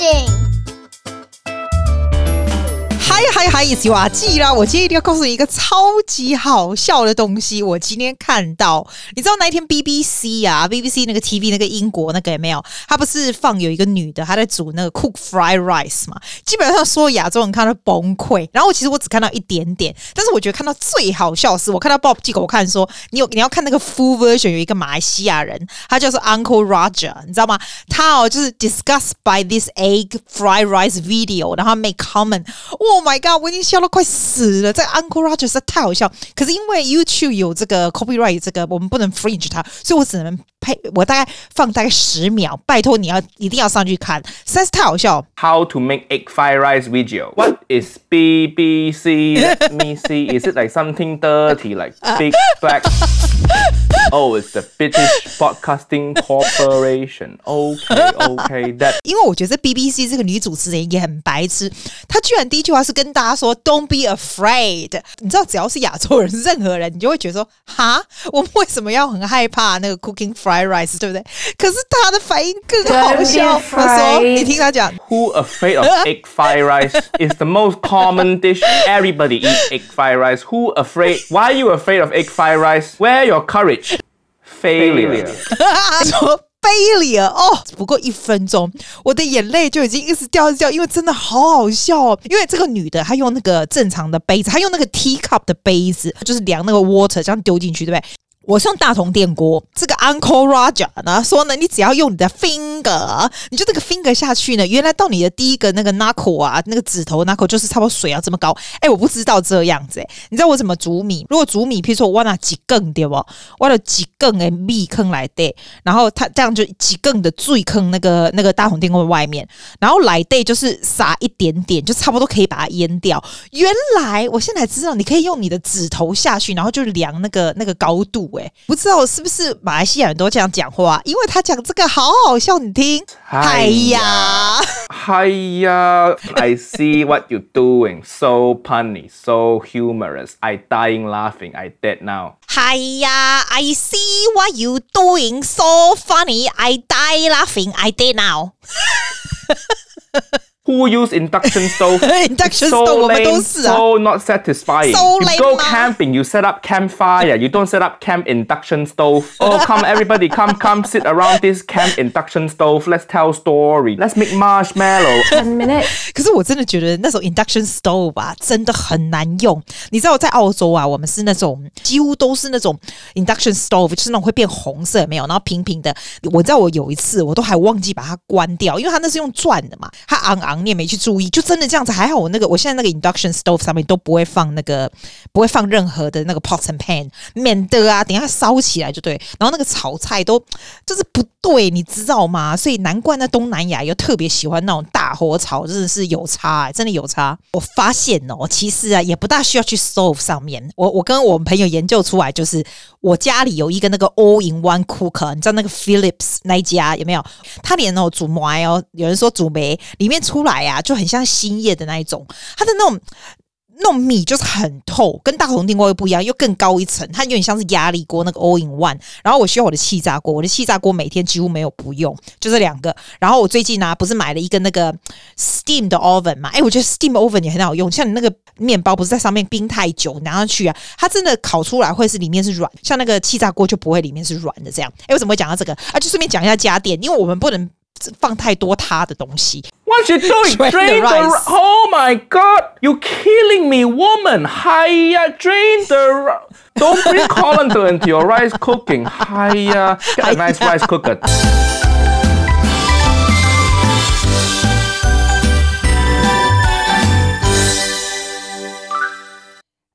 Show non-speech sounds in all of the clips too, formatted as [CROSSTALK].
Interesting。嗨嗨嗨！洗瓦记啦！我今天一定要告诉你一个超级好笑的东西。我今天看到，你知道那一天 BBC 啊，BBC 那个 TV 那个英国那个有没有？他不是放有一个女的，她在煮那个 cook fried rice 嘛？基本上所有亚洲人看到崩溃。然后其实我只看到一点点，但是我觉得看到最好笑的是，我看到 Bob 寄给我看说，你有你要看那个 full version，有一个马来西亚人，他叫做 Uncle Roger，你知道吗？他哦就是 discussed by this egg fried rice video，然后 make comment，哇。My God！我已经笑到快死了，这个 Uncle Roger 实在太好笑。可是因为 YouTube 有这个 copyright，这个我们不能 fringe 它，所以我只能配。我大概放大概十秒，拜托你要一定要上去看，实在是太好笑。How to make egg fried rice video? What is BBC? Let me see. Is it like something dirty, like big black? Oh, it's the British Broadcasting Corporation. Okay, okay. That 因为我觉得这 BBC 这个女主持人也很白痴，她居然第一句话是跟大家说 "Don't be afraid"。你知道，只要是亚洲人，任何人，你就会觉得说，哈，我们为什么要很害怕那个 cooking fried rice，对不对？可是他的反应更好笑。他说，你听他讲，Who afraid of [LAUGHS] egg fried rice is the most common dish. Everybody eat egg fried rice. Who afraid? Why are you afraid of egg fried rice? Where your courage? Failure. [LAUGHS] 说 failure 哦，不过一分钟，我的眼泪就已经一直掉一直掉，因为真的好好笑哦。因为这个女的她用那个正常的杯子，她用那个 teacup 的杯子，就是量那个 water 这样丢进去，对不对？我是用大同电锅，这个 Uncle Roger 呢说呢，你只要用你的 finger，你就这个 finger 下去呢，原来到你的第一个那个 knuckle 啊，那个指头 knuckle 就是差不多水要这么高。哎，我不知道这样子，哎，你知道我怎么煮米？如果煮米，譬如说我挖了几更对不？挖了几更哎米坑来对，然后它这样就几更的最坑那个那个大同电锅外面，然后来对就是撒一点点，就差不多可以把它淹掉。原来我现在知道，你可以用你的指头下去，然后就量那个那个高度。不知道是不是马来西亚人都这样讲话，因为他讲这个好好笑，你听。嗨呀，嗨呀，I see what you're doing, so funny, so humorous. I dying laughing, I dead now. 嗨呀，I see what you doing, so funny. I die laughing, I dead now. Who use induction stove? [LAUGHS] induction stove，我们都是啊。So not satisfying. You go camping, you set up campfire. You don't set up camp induction stove. Oh, come everybody, come come sit around this camp induction stove. Let's tell story. Let's make marshmallow. Ten minutes. 可是我真的觉得那种 induction stove 吧，真的很难用。你知道我在澳洲啊，我们是那种几乎都是那种 induction stove，就是那种会变红色没有，然后平平的。我知道我有一次我都还忘记把它关掉，因为它那是用转的嘛，它昂昂。 你也没去注意，就真的这样子还好。我那个，我现在那个 induction stove 上面都不会放那个，不会放任何的那个 pots and pan，免得啊，等下烧起来就对。然后那个炒菜都就是不对，你知道吗？所以难怪那东南亚又特别喜欢那种大火炒，真的是有差，真的有差。我发现哦，其实啊，也不大需要去 stove 上面。我我跟我们朋友研究出来，就是我家里有一个那个 all in one cooker，你知道那个 Philips 那一家有没有？他连哦煮麦哦，有人说煮梅里面出来。哎呀，就很像新叶的那一种，它的那种那种米就是很透，跟大同电锅又不一样，又更高一层，它有点像是压力锅那个 all in one。然后我需要我的气炸锅，我的气炸锅每天几乎没有不用，就这两个。然后我最近呢、不是买了一个那个 steam 的 oven 嘛？哎，我觉得 steam oven 也很好用，像你那个面包不是在上面冰太久拿上去啊，它真的烤出来会是里面是软，像那个气炸锅就不会里面是软的这样。哎，为什么会讲到这个啊？就顺便讲一下家电，因为我们不能。放太多他的东西。What you doing? Drain, drain the, the Oh my God! You killing me, woman! Hiya, drain the. Don't bring colander [LAUGHS] into your rice cooking. Hiya, get a nice rice cooker.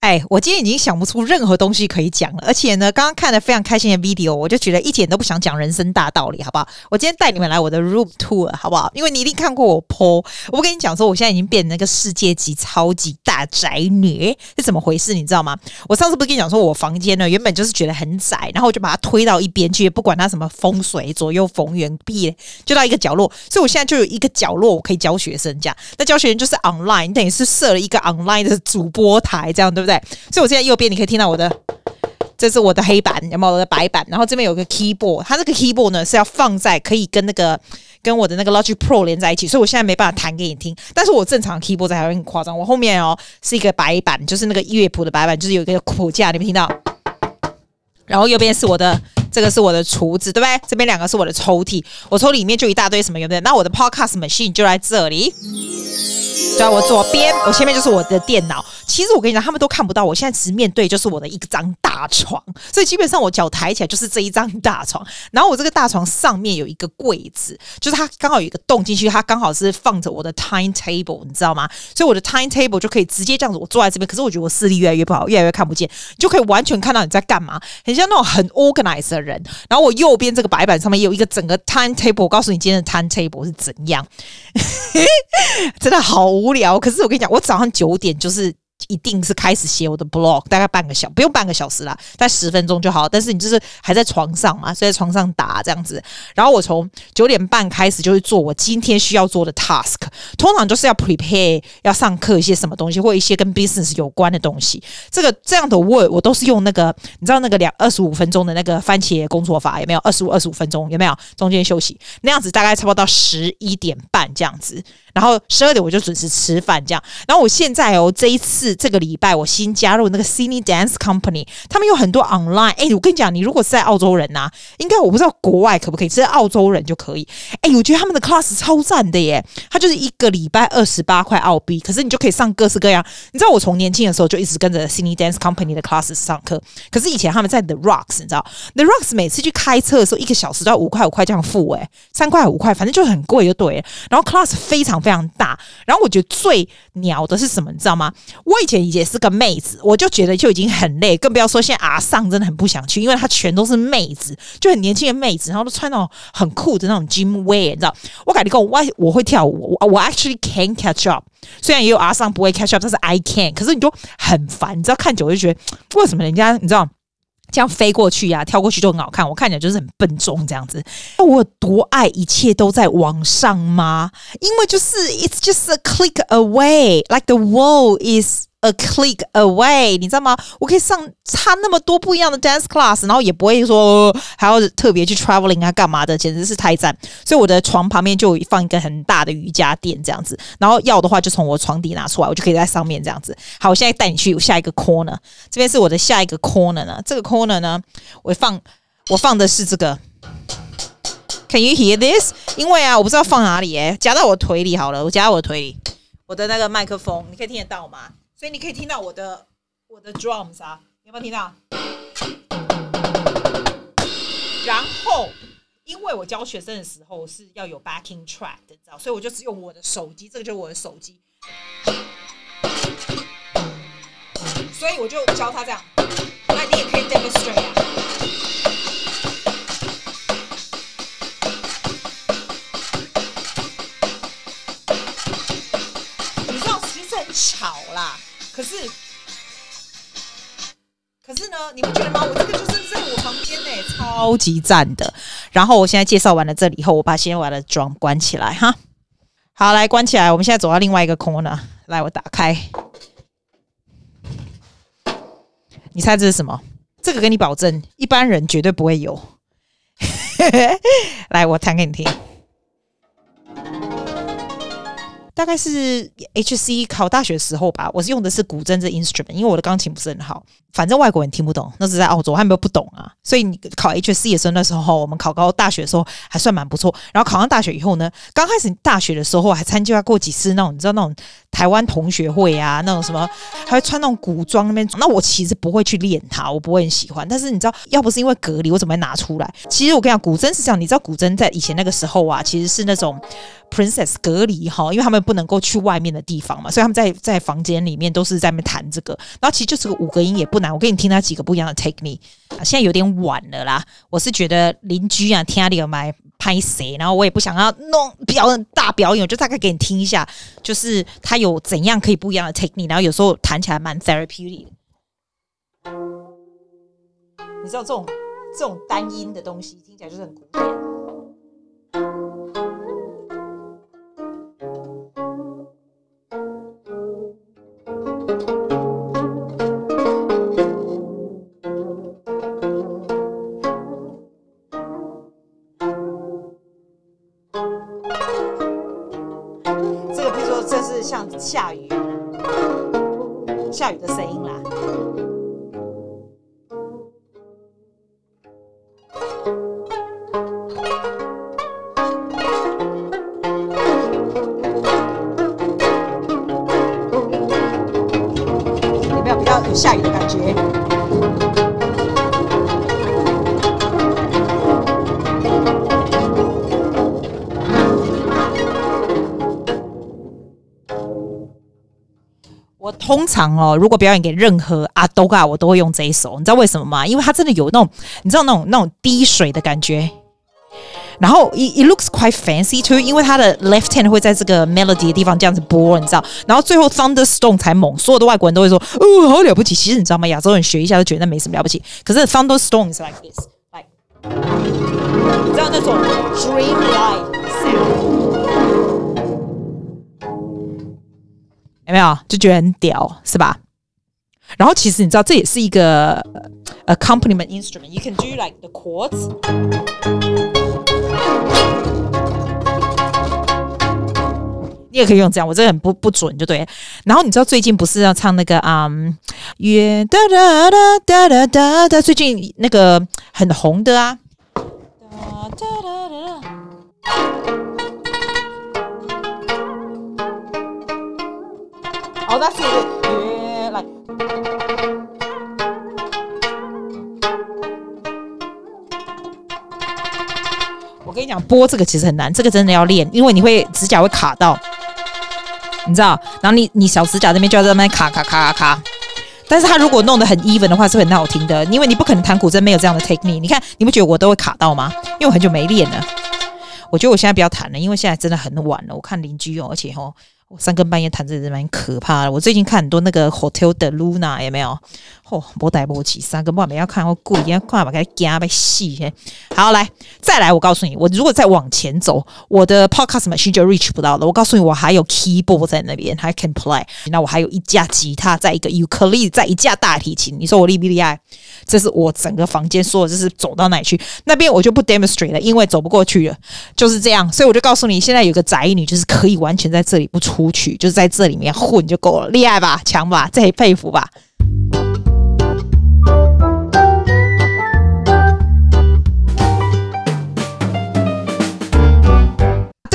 哎，我今天已经想不出任何东西可以讲了，而且呢，刚刚看了非常开心的 video，我就觉得一点都不想讲人生大道理，好不好？我今天带你们来我的 room tour，好不好？因为你一定看过我 po，我不跟你讲说，我现在已经变成那个世界级超级大宅女，是怎么回事？你知道吗？我上次不是跟你讲说，我房间呢原本就是觉得很窄，然后我就把它推到一边去，不管它什么风水左右逢源屁，就到一个角落，所以我现在就有一个角落我可以教学生这样，那教学生就是 online，等于是设了一个 online 的主播台，这样对不对？对所以，我现在右边你可以听到我的，这是我的黑板，有没有我的白板？然后这边有个 keyboard，它这个 keyboard 呢是要放在可以跟那个跟我的那个 Logic Pro 连在一起，所以我现在没办法弹给你听。但是我正常 keyboard 还会很夸张，我后面哦是一个白板，就是那个乐谱的白板，就是有一个谱架，你们听到？然后右边是我的，这个是我的厨子，对不对？这边两个是我的抽屉，我抽里面就一大堆什么，有没有？那我的 Podcast Machine 就在这里。在我左边，我前面就是我的电脑。其实我跟你讲，他们都看不到，我现在直面对就是我的一张大床，所以基本上我脚抬起来就是这一张大床。然后我这个大床上面有一个柜子，就是它刚好有一个洞进去，它刚好是放着我的 timetable，你知道吗？所以我的 timetable 就可以直接这样子，我坐在这边。可是我觉得我视力越来越不好，越来越看不见，就可以完全看到你在干嘛，很像那种很 organized 的人。然后我右边这个白板上面有一个整个 timetable，我告诉你今天的 timetable 是怎样，[LAUGHS] 真的好无聊。可是我跟你讲，我早上九点就是。一定是开始写我的 blog，大概半个小，不用半个小时啦，大概十分钟就好。但是你就是还在床上嘛，所以在床上打这样子。然后我从九点半开始就是做我今天需要做的 task，通常就是要 prepare 要上课一些什么东西，或一些跟 business 有关的东西。这个这样的 word 我都是用那个，你知道那个两二十五分钟的那个番茄工作法有没有？二十五二十五分钟有没有？中间休息那样子，大概差不多到十一点半这样子。然后十二点我就准时吃饭，这样。然后我现在哦，这一次这个礼拜我新加入那个 Sydney Dance Company，他们有很多 online。哎，我跟你讲，你如果是在澳洲人呐、啊，应该我不知道国外可不可以，是在澳洲人就可以。哎，我觉得他们的 class 超赞的耶，他就是一个礼拜二十八块澳币，可是你就可以上各式各样。你知道我从年轻的时候就一直跟着 Sydney Dance Company 的 class 上课，可是以前他们在 The Rocks，你知道 The Rocks 每次去开车的时候，一个小时都要五块五块这样付，哎，三块五块，反正就很贵就对。然后 class 非常非常大。然后我觉得最鸟的是什么，你知道吗？我以前也是个妹子，我就觉得就已经很累，更不要说现在阿桑真的很不想去，因为他全都是妹子，就很年轻的妹子，然后都穿那种很酷的那种 gym wear，你知道？我感觉跟我我我会跳舞，我我 actually can catch up，虽然也有阿桑不会 catch up，但是 I can，可是你就很烦，你知道？看久了就觉得为什么人家你知道？这样飞过去呀、啊，跳过去就很好看。我看起来就是很笨重这样子。那我有多爱一切都在网上吗？因为就是 it's just a click away，like the wall is。A click away，你知道吗？我可以上差那么多不一样的 dance class，然后也不会说还要特别去 traveling 啊干嘛的，简直是太赞。所以我的床旁边就放一个很大的瑜伽垫这样子，然后要的话就从我床底拿出来，我就可以在上面这样子。好，我现在带你去下一个 corner，这边是我的下一个 corner 呢。这个 corner 呢，我放我放的是这个。Can you hear this？因为啊，我不知道放哪里诶，夹到我腿里好了，我夹到我腿里，我的那个麦克风，你可以听得到吗？所以你可以听到我的我的 drums 啊，有没有听到？然后，因为我教学生的时候是要有 backing track 的，知道？所以我就只用我的手机，这个就是我的手机。所以我就教他这样，那你也可以 demonstrate 啊。你知道其实很巧啦。可是，可是呢，你不觉得吗？我这个就是在我旁边呢，超级赞的。然后我现在介绍完了这里以后，我把先把的装关起来哈。好，来关起来。我们现在走到另外一个 corner，来，我打开。你猜这是什么？这个给你保证，一般人绝对不会有。[LAUGHS] 来，我弹给你听。大概是 H C 考大学的时候吧，我是用的是古筝这 instrument，因为我的钢琴不是很好，反正外国人听不懂，那是在澳洲，还没有不懂啊。所以你考 H C 的时候，那时候我们考高大学的时候还算蛮不错。然后考上大学以后呢，刚开始大学的时候还参加过几次那种，你知道那种台湾同学会啊，那种什么还会穿那种古装那边。那我其实不会去练它，我不会很喜欢。但是你知道，要不是因为隔离，我怎么会拿出来？其实我跟你讲，古筝是这样，你知道古筝在以前那个时候啊，其实是那种 princess 隔离哈，因为他们不能够去外面的地方嘛，所以他们在在房间里面都是在那边弹这个。然后其实就是个五个音也不难，我给你听他几个不一样的 technique。啊，现在有点晚了啦，我是觉得邻居啊听里买拍谁，然后我也不想要弄表演大表演，我就大概给你听一下，就是他有怎样可以不一样的 technique，然后有时候弹起来蛮 therapeutic。你知道这种这种单音的东西听起来就是很古典。下雨的感觉？我通常哦，如果表演给任何阿兜嘎，我都会用这一首。你知道为什么吗？因为它真的有那种，你知道那种那种滴水的感觉。然后 it it looks quite fancy too，因为它的 left hand 会在这个 melody 的地方这样子拨，你知道。然后最后 thunderstorm 才猛，所有的外国人都会说，哦，好了不起。其实你知道吗？亚洲人学一下都觉得那没什么了不起。可是 thunderstorm is like this，like 你知道那种 dreamlike sound。有没有就觉得很屌，是吧？然后其实你知道，这也是一个 accompaniment instrument。You can do like the chords。 你也可以用这样，我这个很不不准，就对。然后你知道最近不是要唱那个啊，月哒哒哒哒哒哒哒，最近那个很红的啊。哒哒哒哒好，那是月来。我跟你讲，拨这个其实很难，这个真的要练，因为你会指甲会卡到，你知道？然后你你小指甲那边就要在那边卡卡卡卡卡。但是他如果弄得很 even 的话，是很好听的，因为你不可能弹古筝没有这样的 take me。你看，你不觉得我都会卡到吗？因为我很久没练了。我觉得我现在不要弹了，因为现在真的很晚了。我看邻居哦，而且吼。我三更半夜弹这是蛮可怕的。我最近看很多那个 Hotel de Luna 有没有？哦，不带不起，三更半夜要看我故意要看把它夹被细。好，来再来，我告诉你，我如果再往前走，我的 Podcast machine 就 reach 不到了。我告诉你，我还有 keyboard 在那边，还 can play。那我还有一架吉他，在一个 ukulele，在一架大提琴。你说我厉不厉害？这是我整个房间说的，就是走到哪里去，那边我就不 demonstrate 了，因为走不过去了，就是这样。所以我就告诉你，现在有个宅女，就是可以完全在这里不出。出去就是在这里面混就够了，厉害吧，强吧，这也佩服吧。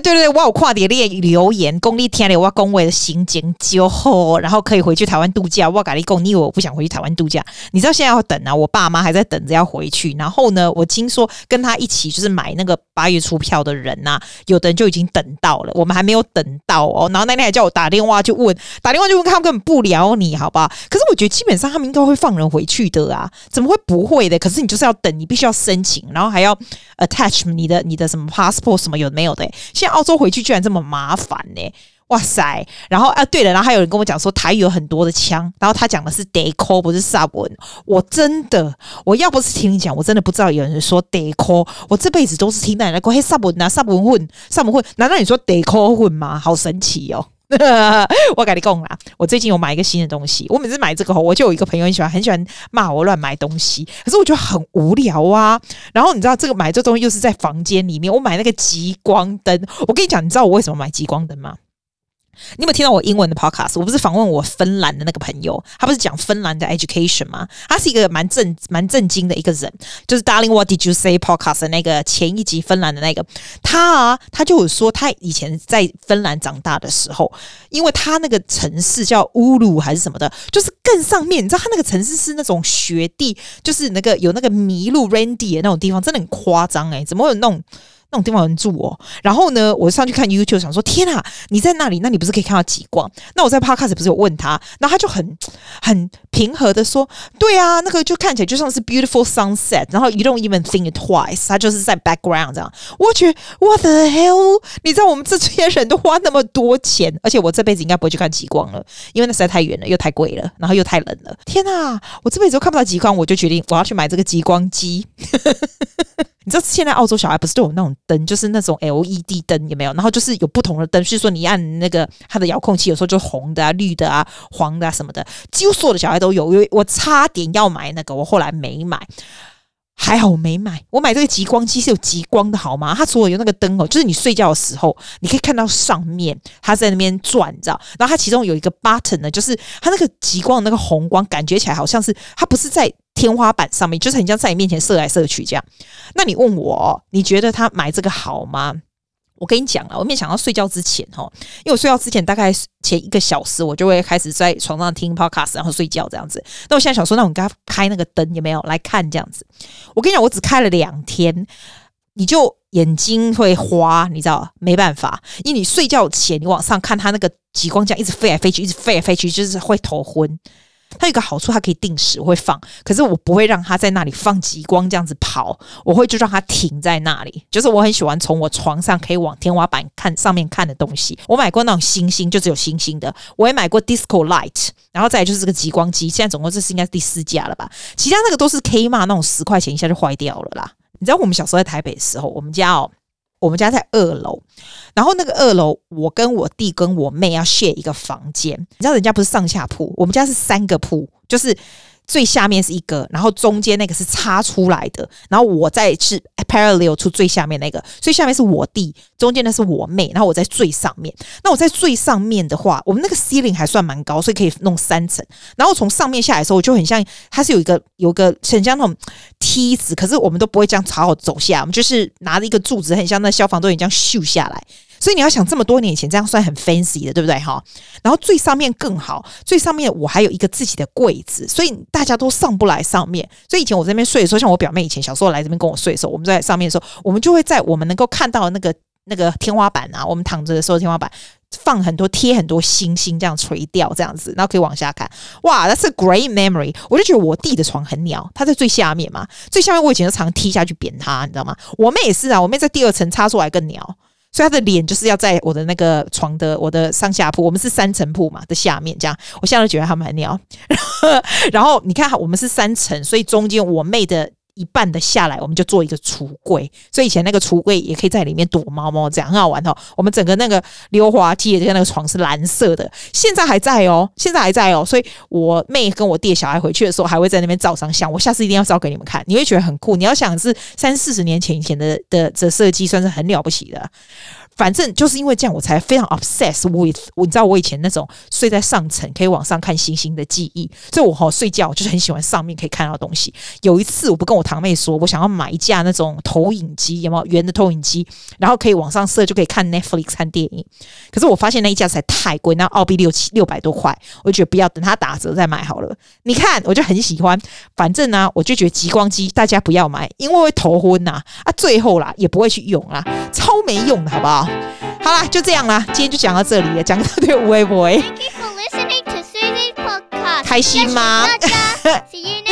对对对，我有跨点列留言，功力天了，我公位的心情就好，然后可以回去台湾度假。我跟你讲，你以为我不想回去台湾度假？你知道现在要等啊，我爸妈还在等着要回去。然后呢，我听说跟他一起就是买那个八月出票的人呐、啊，有的人就已经等到了，我们还没有等到哦。然后那天还叫我打电话就问，打电话就问他们根本不聊你，好不好？可是我觉得基本上他们应该会放人回去的啊，怎么会不会的？可是你就是要等，你必须要申请，然后还要 attach 你的你的什么 passport 什么有没有的、欸。澳洲回去居然这么麻烦呢、哇塞，然后啊，对了，然后还有人跟我讲说台语有很多的腔，然后他讲的是 deco 不是 sub 文，我真的，我要不是听你讲，我真的不知道有人说 deco，我这辈子都是听奶奶讲嘿 sub 文啊 sub 文混 sub 混，难道你说 deco 混吗？好神奇哦！[LAUGHS] 我跟你讲啦，我最近有买一个新的东西。我每次买这个，我就有一个朋友很喜欢，很喜欢骂我乱买东西。可是我觉得很无聊啊。然后你知道这个买这东西又是在房间里面，我买那个极光灯。我跟你讲，你知道我为什么买极光灯吗？你有没有听到我英文的 podcast？我不是访问我芬兰的那个朋友，他不是讲芬兰的 education 吗？他是一个蛮正蛮正经的一个人，就是 Darling What Did You Say podcast 那个前一集芬兰的那个他啊，他就有说他以前在芬兰长大的时候，因为他那个城市叫乌鲁还是什么的，就是更上面，你知道他那个城市是那种雪地，就是那个有那个麋鹿 randy 的那种地方，真的很夸张诶，怎么会有那种？那种地方有人住哦，然后呢，我上去看 YouTube，想说天啊，你在那里，那你不是可以看到极光？那我在 Podcast 不是有问他，然后他就很很平和的说，对啊，那个就看起来就像是 beautiful sunset，然后 you don't even think twice，他就是在 background 这样。我去 what the hell？你知道我们这些人都花那么多钱，而且我这辈子应该不会去看极光了，因为那实在太远了，又太贵了，然后又太冷了。天啊，我这辈子都看不到极光，我就决定我要去买这个极光机。[LAUGHS] 你知道现在澳洲小孩不是都有那种灯，就是那种 LED 灯，有没有？然后就是有不同的灯，所以说你按那个它的遥控器，有时候就红的啊、绿的啊、黄的啊什么的，几乎所有的小孩都有。因为我差点要买那个，我后来没买。还好我没买，我买这个极光机是有极光的好吗？它所有有那个灯哦，就是你睡觉的时候，你可以看到上面它在那边转，你知道？然后它其中有一个 button 呢，就是它那个极光的那个红光，感觉起来好像是它不是在天花板上面，就是很像在你面前射来射去这样。那你问我，你觉得他买这个好吗？我跟你讲了，我没想到睡觉之前哈，因为我睡觉之前大概前一个小时，我就会开始在床上听 podcast，然后睡觉这样子。那我现在想说，那我给他开那个灯有没有来看这样子？我跟你讲，我只开了两天，你就眼睛会花，你知道？没办法，因为你睡觉前你往上看，它那个极光这样一直飞来飞去，一直飞来飞去，就是会头昏。它有一个好处，它可以定时会放，可是我不会让它在那里放极光这样子跑，我会就让它停在那里。就是我很喜欢从我床上可以往天花板看上面看的东西。我买过那种星星，就只有星星的。我也买过 Disco Light，然后再来就是这个极光机。现在总共这是应该是第四架了吧？其他那个都是 k 嘛那种十块钱一下就坏掉了啦。你知道我们小时候在台北的时候，我们家哦。我们家在二楼，然后那个二楼，我跟我弟跟我妹要 share 一个房间。你知道人家不是上下铺，我们家是三个铺，就是。最下面是一个，然后中间那个是插出来的，然后我再是 parallel 出最下面那个，所以下面是我弟，中间那是我妹，然后我在最上面。那我在最上面的话，我们那个 ceiling 还算蛮高，所以可以弄三层。然后从上面下来的时候，我就很像它是有一个有个很像那种梯子，可是我们都不会这样朝好走下，我们就是拿着一个柱子，很像那消防队员这样咻下来。所以你要想这么多年以前这样算很 fancy 的，对不对哈？然后最上面更好，最上面我还有一个自己的柜子，所以大家都上不来上面。所以以前我在这边睡的时候，像我表妹以前小时候来这边跟我睡的时候，我们在上面的时候，我们就会在我们能够看到那个那个天花板啊，我们躺着的时候天花板放很多贴很多星星，这样垂吊这样子，然后可以往下看。哇，That's a great memory！我就觉得我弟的床很鸟，他在最下面嘛，最下面我以前就常踢下去扁他，你知道吗？我妹也是啊，我妹在第二层插出来更鸟。所以他的脸就是要在我的那个床的我的上下铺，我们是三层铺嘛的下面这样，我现在都觉得他们很鸟。[LAUGHS] 然后你看，我们是三层，所以中间我妹的。一半的下来，我们就做一个橱柜，所以以前那个橱柜也可以在里面躲猫猫，这样很好玩哦。我们整个那个溜滑梯的那个床是蓝色的，现在还在哦，现在还在哦。所以我妹跟我弟小孩回去的时候，还会在那边照张相。我下次一定要照给你们看，你会觉得很酷。你要想是三四十年前以前的的这设计，算是很了不起的。反正就是因为这样，我才非常 obsessed with。你知道我以前那种睡在上层可以往上看星星的记忆，所以我好睡觉就是很喜欢上面可以看到东西。有一次，我不跟我堂妹说，我想要买一架那种投影机，有没有圆的投影机，然后可以往上射，就可以看 Netflix 看电影。可是我发现那一架才太贵，那澳币六七六百多块，我就觉得不要，等它打折再买好了。你看，我就很喜欢。反正呢、啊，我就觉得极光机大家不要买，因为会头昏呐。啊，最后啦也不会去用啦，超没用的，好不好？好啦，就这样啦，今天就讲到这里了，讲到对微博。You. 开心吗？See